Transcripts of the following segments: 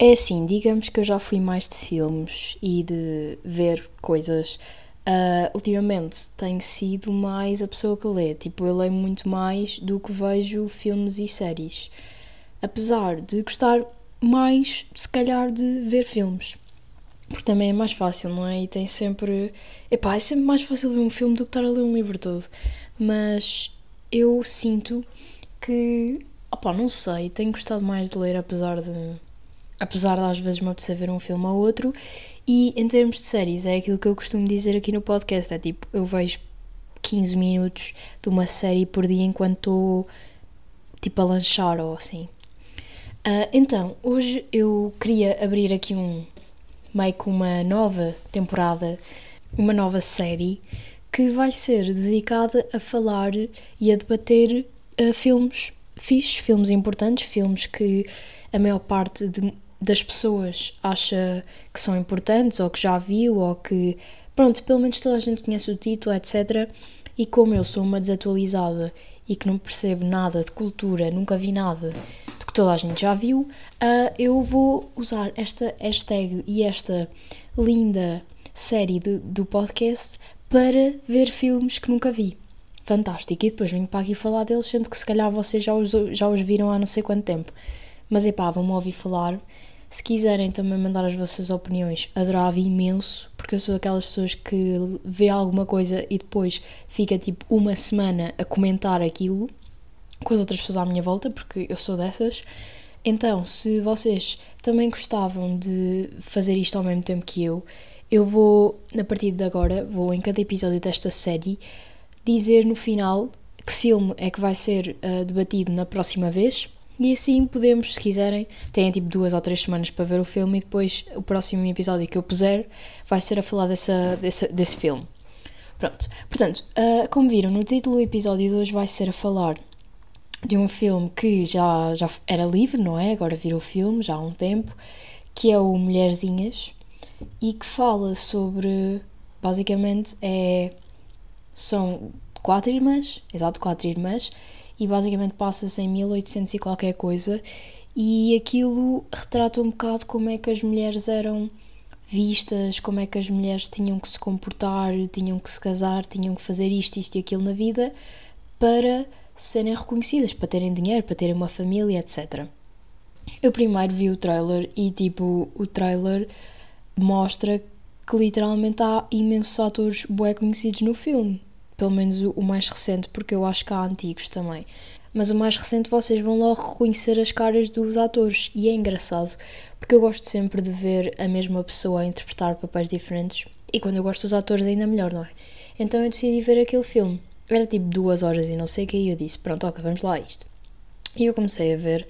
É assim, digamos que eu já fui mais de filmes e de ver coisas. Uh, ultimamente tenho sido mais a pessoa que lê. Tipo, eu leio muito mais do que vejo filmes e séries. Apesar de gostar mais, se calhar, de ver filmes. Porque também é mais fácil, não é? E tem sempre. Epá, é sempre mais fácil ver um filme do que estar a ler um livro todo. Mas eu sinto que. Opá, não sei, tenho gostado mais de ler, apesar de. Apesar de às vezes me apetecer ver um filme ou outro. E em termos de séries, é aquilo que eu costumo dizer aqui no podcast: é tipo, eu vejo 15 minutos de uma série por dia enquanto estou tipo a lanchar ou assim. Uh, então, hoje eu queria abrir aqui um meio que uma nova temporada, uma nova série que vai ser dedicada a falar e a debater uh, filmes fixes, filmes importantes, filmes que a maior parte de, das pessoas acha que são importantes ou que já viu ou que, pronto, pelo menos toda a gente conhece o título, etc. E como eu sou uma desatualizada e que não percebo nada de cultura, nunca vi nada de que toda a gente já viu, uh, eu vou usar esta hashtag e esta linda série de, do podcast para ver filmes que nunca vi. Fantástico. E depois venho para aqui falar deles, sendo que se calhar vocês já os, já os viram há não sei quanto tempo. Mas epá, vão-me ouvir falar. Se quiserem também mandar as vossas opiniões, adorava imenso, porque eu sou daquelas pessoas que vê alguma coisa e depois fica tipo uma semana a comentar aquilo com as outras pessoas à minha volta, porque eu sou dessas. Então, se vocês também gostavam de fazer isto ao mesmo tempo que eu, eu vou, a partir de agora, vou em cada episódio desta série dizer no final que filme é que vai ser uh, debatido na próxima vez. E assim podemos, se quiserem, têm tipo duas ou três semanas para ver o filme e depois o próximo episódio que eu puser vai ser a falar dessa, desse, desse filme. Pronto. Portanto, uh, como viram no título, o episódio de hoje vai ser a falar de um filme que já, já era livre, não é? Agora virou filme, já há um tempo, que é o Mulherzinhas, e que fala sobre, basicamente, é, são quatro irmãs, exato, quatro irmãs, e basicamente passa-se em 1800 e qualquer coisa, e aquilo retrata um bocado como é que as mulheres eram vistas, como é que as mulheres tinham que se comportar, tinham que se casar, tinham que fazer isto, isto e aquilo na vida, para serem reconhecidas, para terem dinheiro, para terem uma família, etc. Eu primeiro vi o trailer e, tipo, o trailer mostra que literalmente há imensos atores bué conhecidos no filme. Pelo menos o mais recente, porque eu acho que há antigos também. Mas o mais recente vocês vão logo reconhecer as caras dos atores. E é engraçado, porque eu gosto sempre de ver a mesma pessoa a interpretar papéis diferentes. E quando eu gosto dos atores ainda melhor, não é? Então eu decidi ver aquele filme. Era tipo duas horas e não sei o que, e eu disse: Pronto, ok, vamos lá isto. E eu comecei a ver,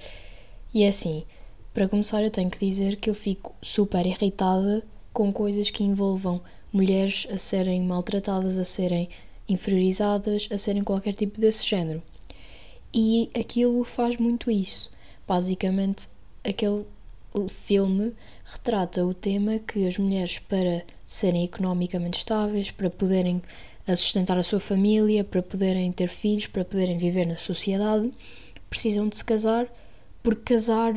e é assim: para começar, eu tenho que dizer que eu fico super irritada com coisas que envolvam mulheres a serem maltratadas, a serem inferiorizadas, a serem qualquer tipo desse género. E aquilo faz muito isso. Basicamente, aquele filme retrata o tema que as mulheres, para serem economicamente estáveis, para poderem sustentar a sua família, para poderem ter filhos, para poderem viver na sociedade, precisam de se casar, porque casar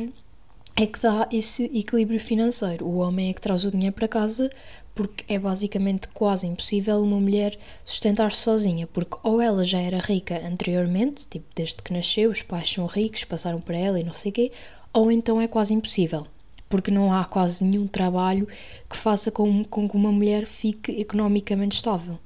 é que dá esse equilíbrio financeiro. O homem é que traz o dinheiro para casa, porque é basicamente quase impossível uma mulher sustentar-se sozinha, porque ou ela já era rica anteriormente, tipo desde que nasceu, os pais são ricos, passaram para ela e não sei quê, ou então é quase impossível, porque não há quase nenhum trabalho que faça com, com que uma mulher fique economicamente estável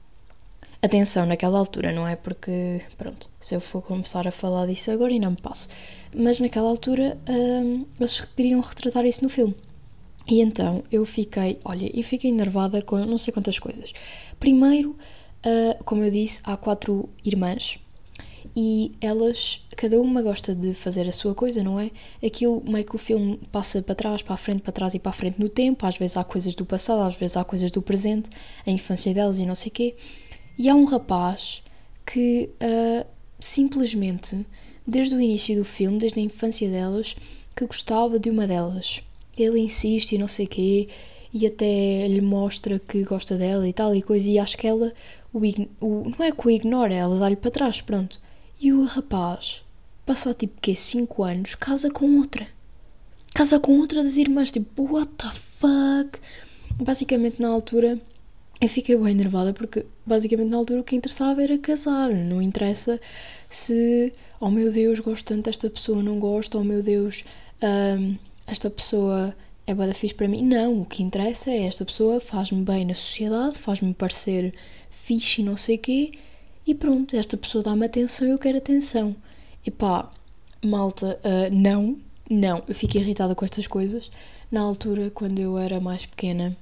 atenção naquela altura, não é? Porque, pronto, se eu for começar a falar disso agora e não me passo. Mas naquela altura hum, eles queriam retratar isso no filme. E então eu fiquei, olha, eu fiquei enervada com não sei quantas coisas. Primeiro, uh, como eu disse, há quatro irmãs e elas, cada uma gosta de fazer a sua coisa, não é? Aquilo meio que o filme passa para trás, para a frente, para trás e para a frente no tempo. Às vezes há coisas do passado, às vezes há coisas do presente, a infância delas e não sei quê. E há um rapaz que uh, simplesmente, desde o início do filme, desde a infância delas, que gostava de uma delas. Ele insiste e não sei quê, e até lhe mostra que gosta dela e tal e coisa, e acho que ela o, o não é que o ignora, ela dá-lhe para trás, pronto. E o rapaz, passa tipo que 5 anos, casa com outra. casa com outra das irmãs. Tipo, what the fuck? Basicamente, na altura, eu fiquei bem nervada porque, basicamente, na altura o que interessava era casar. Não interessa se, oh meu Deus, gosto tanto desta pessoa, não gosto, oh meu Deus, um, esta pessoa é boa da fixe para mim. Não, o que interessa é esta pessoa faz-me bem na sociedade, faz-me parecer fixe e não sei quê, e pronto, esta pessoa dá-me atenção e eu quero atenção. E pá, malta, uh, não, não, eu fico irritada com estas coisas. Na altura, quando eu era mais pequena,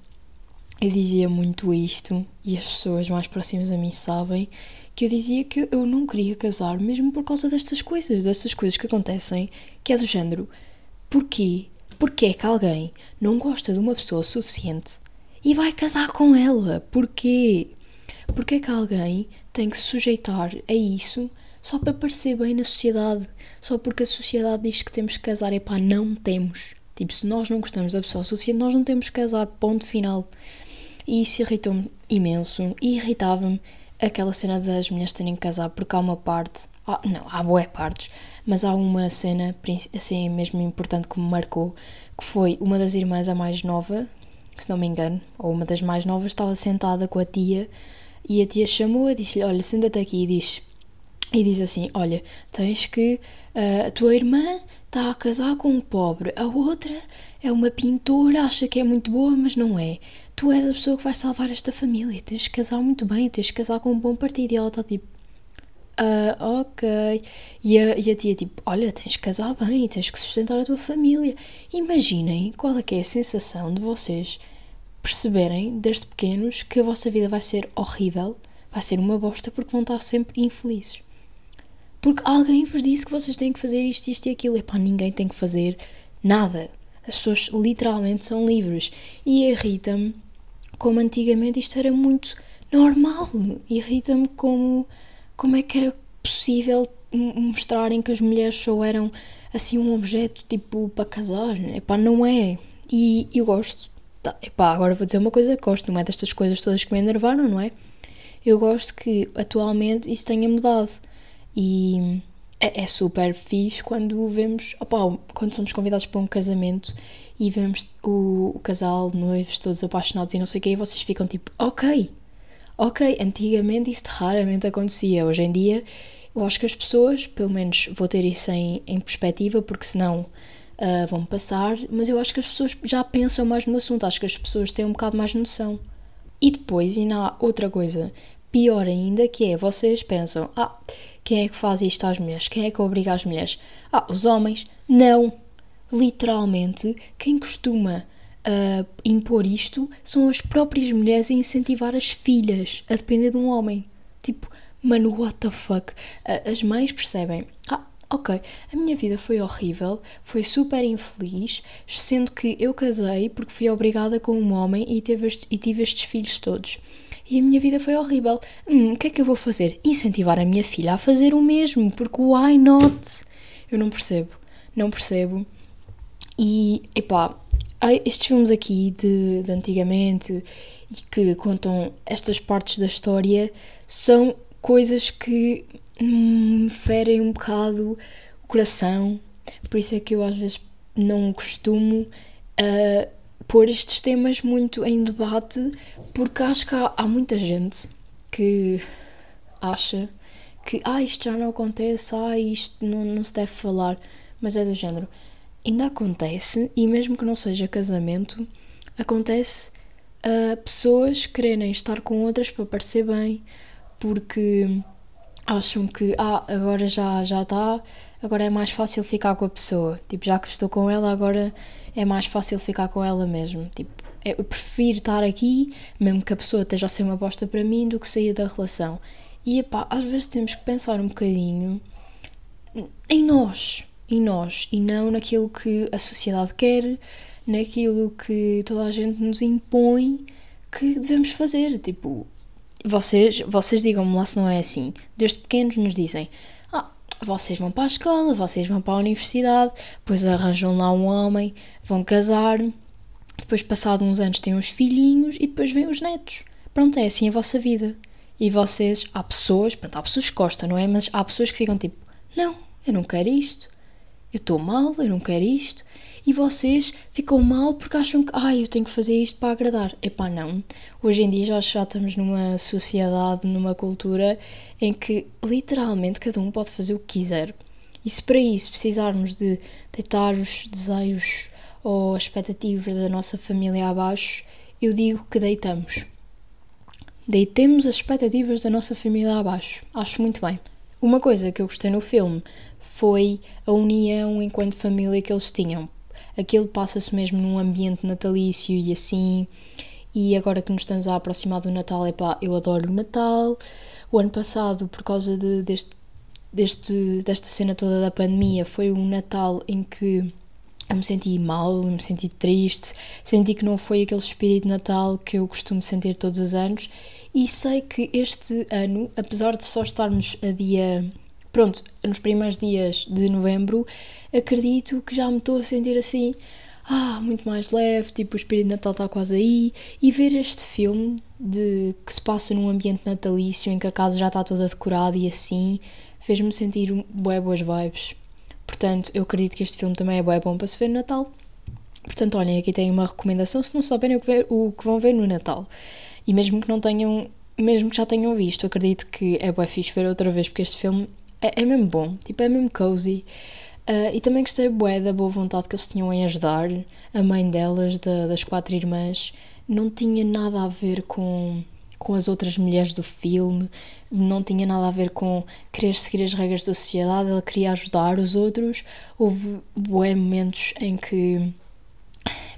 eu dizia muito isto, e as pessoas mais próximas a mim sabem, que eu dizia que eu não queria casar mesmo por causa destas coisas, destas coisas que acontecem, que é do género. Porquê? Porquê é que alguém não gosta de uma pessoa suficiente e vai casar com ela? Porquê? Porquê é que alguém tem que se sujeitar a isso só para parecer bem na sociedade? Só porque a sociedade diz que temos que casar? e pá, não temos. Tipo, se nós não gostamos da pessoa suficiente, nós não temos que casar, ponto final. E isso irritou-me imenso e irritava-me aquela cena das mulheres terem que casar, porque há uma parte, ah, não, há boé partes, mas há uma cena assim mesmo importante que me marcou, que foi uma das irmãs, a mais nova, se não me engano, ou uma das mais novas, estava sentada com a tia e a tia chamou-a, disse-lhe: Olha, senta-te aqui e diz. E diz assim: Olha, tens que. Uh, a tua irmã está a casar com um pobre, a outra é uma pintora, acha que é muito boa, mas não é. Tu és a pessoa que vai salvar esta família, tens que casar muito bem, tens que casar com um bom partido. E ela está tipo: Uh, ok. E a, e a tia tipo, olha, tens que casar bem, tens que sustentar a tua família. Imaginem qual é que é a sensação de vocês perceberem, desde pequenos, que a vossa vida vai ser horrível, vai ser uma bosta, porque vão estar sempre infelizes. Porque alguém vos disse que vocês têm que fazer isto, isto e aquilo. Epá, ninguém tem que fazer nada. As pessoas literalmente são livres. E irrita-me como antigamente isto era muito normal. Irrita-me como, como é que era possível mostrarem que as mulheres só eram assim um objeto tipo para casar. Epá, não é. E eu gosto Tá, epá, agora vou dizer uma coisa gosto, não é destas coisas todas que me enervaram, não é? Eu gosto que atualmente isso tenha mudado e é, é super fixe quando vemos, opa, quando somos convidados para um casamento e vemos o, o casal, noivos, todos apaixonados e não sei o que, e vocês ficam tipo, ok, ok, antigamente isto raramente acontecia, hoje em dia eu acho que as pessoas, pelo menos vou ter isso em, em perspectiva, porque senão uh, vão passar, mas eu acho que as pessoas já pensam mais no assunto, acho que as pessoas têm um bocado mais noção. E depois, e há outra coisa pior ainda, que é vocês pensam: ah, quem é que faz isto às mulheres? Quem é que obriga as mulheres? Ah, os homens. Não! Literalmente, quem costuma uh, impor isto são as próprias mulheres a incentivar as filhas a depender de um homem. Tipo, mano, what the fuck? As mães percebem: ah, ok, a minha vida foi horrível, foi super infeliz, sendo que eu casei porque fui obrigada com um homem e, teve este, e tive estes filhos todos. E a minha vida foi horrível. Hum, o que é que eu vou fazer? Incentivar a minha filha a fazer o mesmo, porque why not? Eu não percebo, não percebo. E, epá, estes filmes aqui de, de antigamente e que contam estas partes da história são coisas que me ferem um bocado o coração. Por isso é que eu às vezes não costumo uh, pôr estes temas muito em debate, porque acho que há, há muita gente que acha que ah, isto já não acontece, ah, isto não, não se deve falar, mas é do género. Ainda acontece, e mesmo que não seja casamento, acontece uh, pessoas quererem estar com outras para parecer bem, porque acham que ah, agora já já está, agora é mais fácil ficar com a pessoa. Tipo, já que estou com ela, agora é mais fácil ficar com ela mesmo. Tipo, eu prefiro estar aqui, mesmo que a pessoa esteja a ser uma bosta para mim, do que sair da relação. E epá, às vezes temos que pensar um bocadinho em nós, em nós, e não naquilo que a sociedade quer, naquilo que toda a gente nos impõe que devemos fazer. Tipo, vocês, vocês digam-me lá se não é assim. Desde pequenos nos dizem: Ah, vocês vão para a escola, vocês vão para a universidade, depois arranjam lá um homem, vão casar, depois, passado uns anos, têm uns filhinhos e depois vêm os netos. Pronto, é assim a vossa vida. E vocês, há pessoas, pronto, há pessoas que gostam, não é? Mas há pessoas que ficam tipo: Não, eu não quero isto. Eu estou mal, eu não quero isto, e vocês ficam mal porque acham que, ai, eu tenho que fazer isto para agradar. Epá, não. Hoje em dia já, já estamos numa sociedade, numa cultura em que literalmente cada um pode fazer o que quiser. E se para isso precisarmos de deitar os desejos ou expectativas da nossa família abaixo, eu digo que deitamos. Deitemos as expectativas da nossa família abaixo. Acho muito bem. Uma coisa que eu gostei no filme foi a união enquanto família que eles tinham. Aquilo passa-se mesmo num ambiente natalício e assim. E agora que nos estamos a aproximar do Natal, epá, eu adoro o Natal. O ano passado, por causa de, deste, deste, desta cena toda da pandemia, foi um Natal em que eu me senti mal, me senti triste, senti que não foi aquele espírito de Natal que eu costumo sentir todos os anos e sei que este ano, apesar de só estarmos a dia. Pronto, nos primeiros dias de novembro, acredito que já me estou a sentir assim, ah, muito mais leve, tipo o espírito de Natal está quase aí. E ver este filme de que se passa num ambiente natalício em que a casa já está toda decorada e assim, fez-me sentir bué boas vibes. Portanto, eu acredito que este filme também é bué bom para se ver no Natal. Portanto, olhem, aqui tem uma recomendação se não souberem o que, ver, o que vão ver no Natal. E mesmo que não tenham, mesmo que já tenham visto, acredito que é bué fixe ver outra vez, porque este filme é, é mesmo bom, tipo, é mesmo cozy. Uh, e também gostei bué da boa vontade que eles tinham em ajudar. A mãe delas, da, das quatro irmãs, não tinha nada a ver com, com as outras mulheres do filme, não tinha nada a ver com querer seguir as regras da sociedade, ela queria ajudar os outros. Houve bué momentos em que,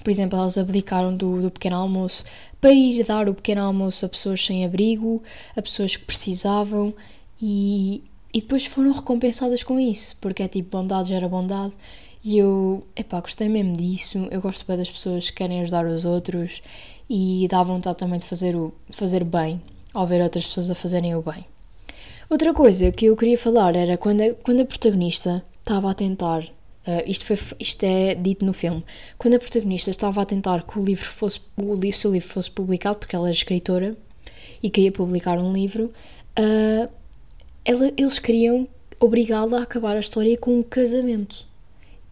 por exemplo, elas abdicaram do, do pequeno almoço para ir dar o pequeno almoço a pessoas sem abrigo, a pessoas que precisavam e, e depois foram recompensadas com isso, porque é tipo, bondade gera bondade. E eu, epá, gostei mesmo disso. Eu gosto bem das pessoas que querem ajudar os outros e dá vontade também de fazer, o, fazer bem ao ver outras pessoas a fazerem o bem. Outra coisa que eu queria falar era quando a, quando a protagonista estava a tentar Uh, isto, foi, isto é dito no filme. Quando a protagonista estava a tentar que o livro fosse o, livro, seu livro fosse publicado, porque ela era escritora e queria publicar um livro, uh, ela, eles queriam obrigá-la a acabar a história com um casamento.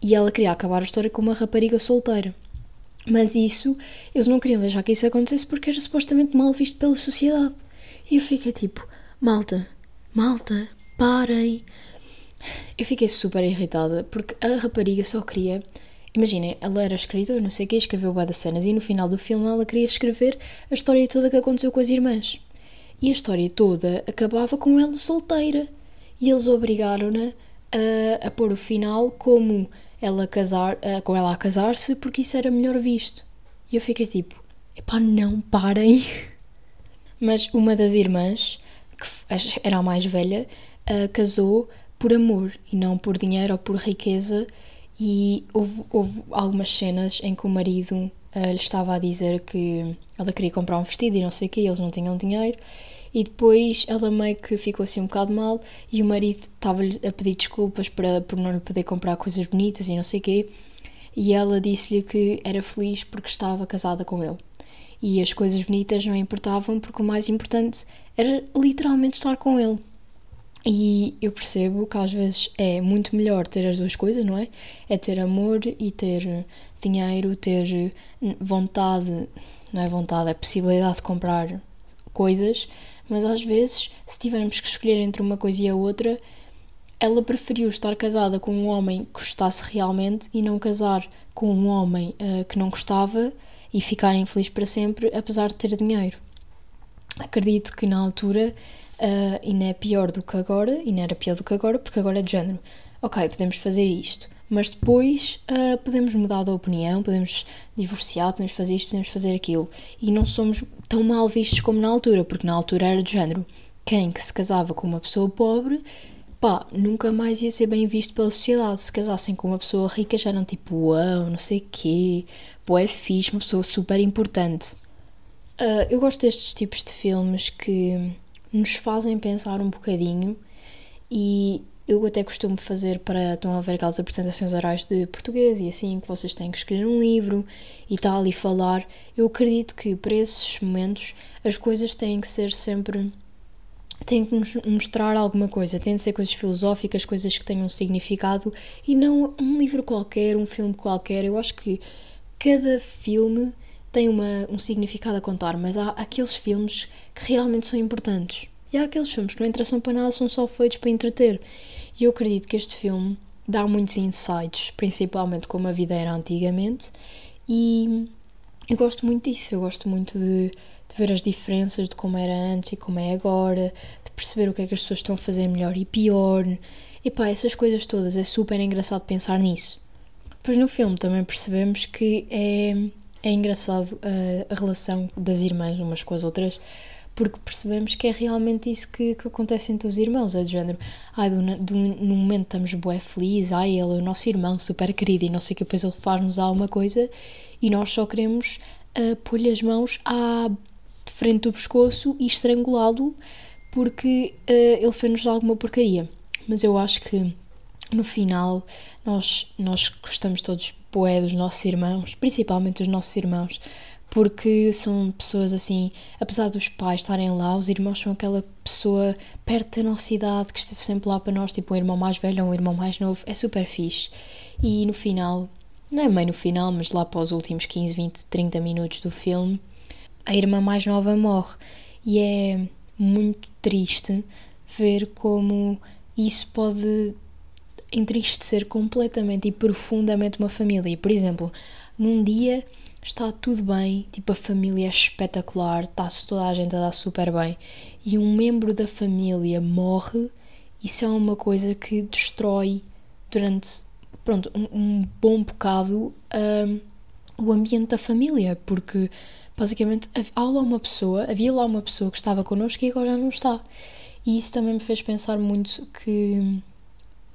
E ela queria acabar a história com uma rapariga solteira. Mas isso, eles não queriam deixar que isso acontecesse porque era supostamente mal visto pela sociedade. E eu fiquei tipo, malta, malta, parem, eu fiquei super irritada porque a rapariga só queria. Imaginem, ela era escritora, não sei o que, escreveu das cenas e no final do filme ela queria escrever a história toda que aconteceu com as irmãs. E a história toda acabava com ela solteira. E eles obrigaram-na a, a pôr o final como ela casar, a, com ela a casar-se porque isso era melhor visto. E eu fiquei tipo, epá, não parem. Mas uma das irmãs, que era a mais velha, casou por amor e não por dinheiro ou por riqueza. E houve, houve algumas cenas em que o marido lhe estava a dizer que ela queria comprar um vestido e não sei o que, eles não tinham dinheiro. E depois ela meio que ficou assim um bocado mal e o marido estava-lhe a pedir desculpas para, por não lhe poder comprar coisas bonitas e não sei o quê. E ela disse-lhe que era feliz porque estava casada com ele. E as coisas bonitas não importavam porque o mais importante era literalmente estar com ele. E eu percebo que às vezes é muito melhor ter as duas coisas, não é? É ter amor e ter dinheiro, ter vontade, não é vontade, é possibilidade de comprar coisas, mas às vezes, se tivermos que escolher entre uma coisa e a outra, ela preferiu estar casada com um homem que gostasse realmente e não casar com um homem uh, que não gostava e ficar infeliz para sempre, apesar de ter dinheiro. Acredito que na altura uh, e não é pior do que agora, e não era pior do que agora, porque agora é de género. Ok, podemos fazer isto, mas depois uh, podemos mudar de opinião, podemos divorciar, podemos fazer isto, podemos fazer aquilo. E não somos tão mal vistos como na altura, porque na altura era de género. Quem que se casava com uma pessoa pobre, pá, nunca mais ia ser bem visto pela sociedade. Se casassem com uma pessoa rica já eram tipo, uau, não sei quê, pô, é fixe, uma pessoa super importante. Uh, eu gosto destes tipos de filmes que nos fazem pensar um bocadinho e eu até costumo fazer para. Estão a ver aquelas apresentações orais de português e assim, que vocês têm que escrever um livro e tal, e falar. Eu acredito que para esses momentos as coisas têm que ser sempre. tem que nos mostrar alguma coisa, tem de ser coisas filosóficas, coisas que tenham significado e não um livro qualquer, um filme qualquer. Eu acho que cada filme tem uma, um significado a contar, mas há aqueles filmes que realmente são importantes. E há aqueles filmes que não interessam para nada, são só feitos para entreter. E eu acredito que este filme dá muitos insights, principalmente como a vida era antigamente, e eu gosto muito disso, eu gosto muito de, de, ver as diferenças de como era antes e como é agora, de perceber o que é que as pessoas estão a fazer melhor e pior. E pá, essas coisas todas, é super engraçado pensar nisso. Depois no filme também percebemos que é, é engraçado a, a relação das irmãs umas com as outras, porque percebemos que é realmente isso que, que acontece entre os irmãos, é do género, ai, do, do, no momento estamos bué felizes, ai, ele é o nosso irmão, super querido, e não sei o que, depois ele faz-nos alguma coisa, e nós só queremos uh, pôr-lhe as mãos à frente do pescoço e estrangulá-lo, porque uh, ele fez-nos alguma porcaria. Mas eu acho que, no final, nós, nós gostamos todos bué dos nossos irmãos, principalmente dos nossos irmãos, porque são pessoas assim, apesar dos pais estarem lá, os irmãos são aquela pessoa perto da nossa idade que esteve sempre lá para nós, tipo um irmão mais velho ou um irmão mais novo, é super fixe. E no final, não é bem no final, mas lá para os últimos 15, 20, 30 minutos do filme, a irmã mais nova morre. E é muito triste ver como isso pode entristecer completamente e profundamente uma família. Por exemplo, num dia está tudo bem, tipo a família é espetacular, está-se toda a gente a dar super bem, e um membro da família morre, isso é uma coisa que destrói durante, pronto, um, um bom bocado um, o ambiente da família, porque basicamente há lá uma pessoa, havia lá uma pessoa que estava connosco e agora não está. E isso também me fez pensar muito que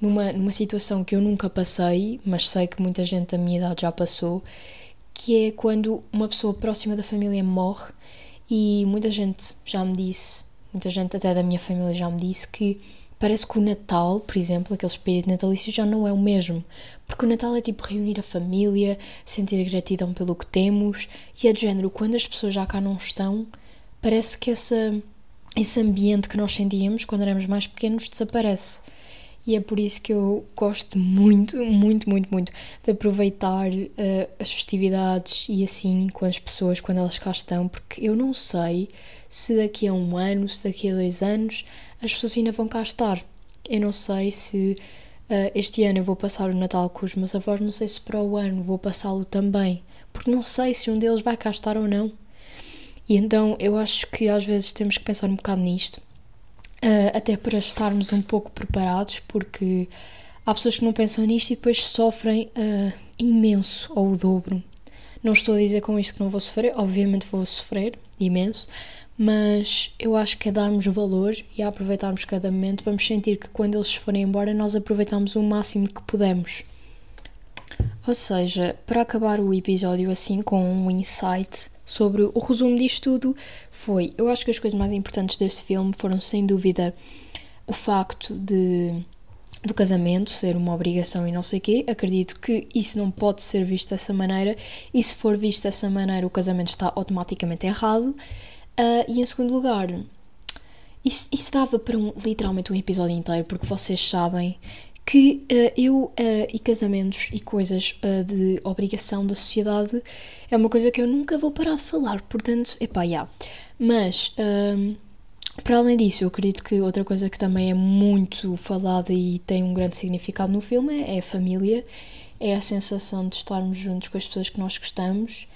numa, numa situação que eu nunca passei, mas sei que muita gente da minha idade já passou, que é quando uma pessoa próxima da família morre e muita gente já me disse, muita gente até da minha família já me disse que parece que o Natal, por exemplo, aquele espírito natalício já não é o mesmo, porque o Natal é tipo reunir a família, sentir gratidão pelo que temos e é de género, quando as pessoas já cá não estão, parece que essa, esse ambiente que nós sentíamos quando éramos mais pequenos desaparece e é por isso que eu gosto muito, muito, muito, muito de aproveitar uh, as festividades e assim com as pessoas quando elas cá estão, porque eu não sei se daqui a um ano, se daqui a dois anos as pessoas ainda vão cá estar. Eu não sei se uh, este ano eu vou passar o Natal com os meus avós, não sei se para o ano vou passá-lo também, porque não sei se um deles vai cá estar ou não. E então eu acho que às vezes temos que pensar um bocado nisto Uh, até para estarmos um pouco preparados, porque há pessoas que não pensam nisto e depois sofrem uh, imenso ou o dobro. Não estou a dizer com isto que não vou sofrer, obviamente vou sofrer imenso, mas eu acho que é darmos valor e a aproveitarmos cada momento, vamos sentir que quando eles forem embora, nós aproveitamos o máximo que podemos. Ou seja, para acabar o episódio assim com um insight sobre o resumo disto tudo foi, eu acho que as coisas mais importantes deste filme foram sem dúvida o facto de do casamento ser uma obrigação e não sei quê, acredito que isso não pode ser visto dessa maneira e se for visto dessa maneira o casamento está automaticamente errado. Uh, e em segundo lugar isso, isso dava para um, literalmente um episódio inteiro porque vocês sabem que uh, eu uh, e casamentos e coisas uh, de obrigação da sociedade é uma coisa que eu nunca vou parar de falar, portanto, epá, já. Yeah. Mas, ehm, para além disso, eu acredito que outra coisa que também é muito falada e tem um grande significado no filme é a família, é a sensação de estarmos juntos com as pessoas que nós gostamos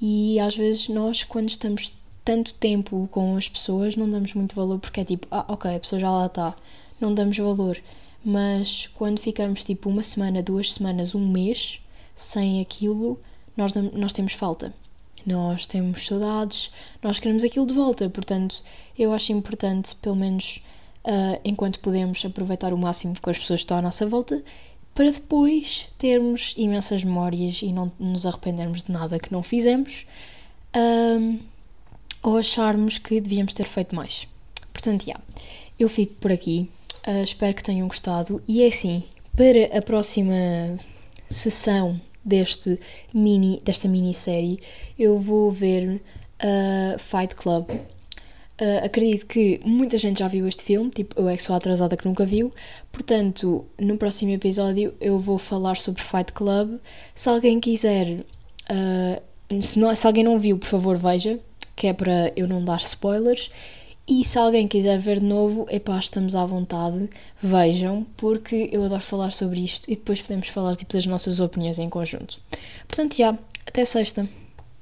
e às vezes nós, quando estamos tanto tempo com as pessoas, não damos muito valor porque é tipo, ah, ok, a pessoa já lá está, não damos valor mas quando ficamos tipo uma semana, duas semanas, um mês sem aquilo, nós, nós temos falta. Nós temos saudades, nós queremos aquilo de volta. Portanto, eu acho importante, pelo menos uh, enquanto podemos, aproveitar o máximo com as pessoas que estão à nossa volta para depois termos imensas memórias e não nos arrependermos de nada que não fizemos um, ou acharmos que devíamos ter feito mais. Portanto, já, yeah, eu fico por aqui. Uh, espero que tenham gostado. E é assim, para a próxima sessão deste mini, desta minissérie, eu vou ver uh, Fight Club. Uh, acredito que muita gente já viu este filme, tipo, eu é que sou a atrasada que nunca viu, portanto, no próximo episódio eu vou falar sobre Fight Club. Se alguém quiser, uh, se, não, se alguém não viu, por favor, veja, que é para eu não dar spoilers. E se alguém quiser ver de novo, epá, estamos à vontade, vejam, porque eu adoro falar sobre isto e depois podemos falar tipo, das nossas opiniões em conjunto. Portanto, já, até sexta.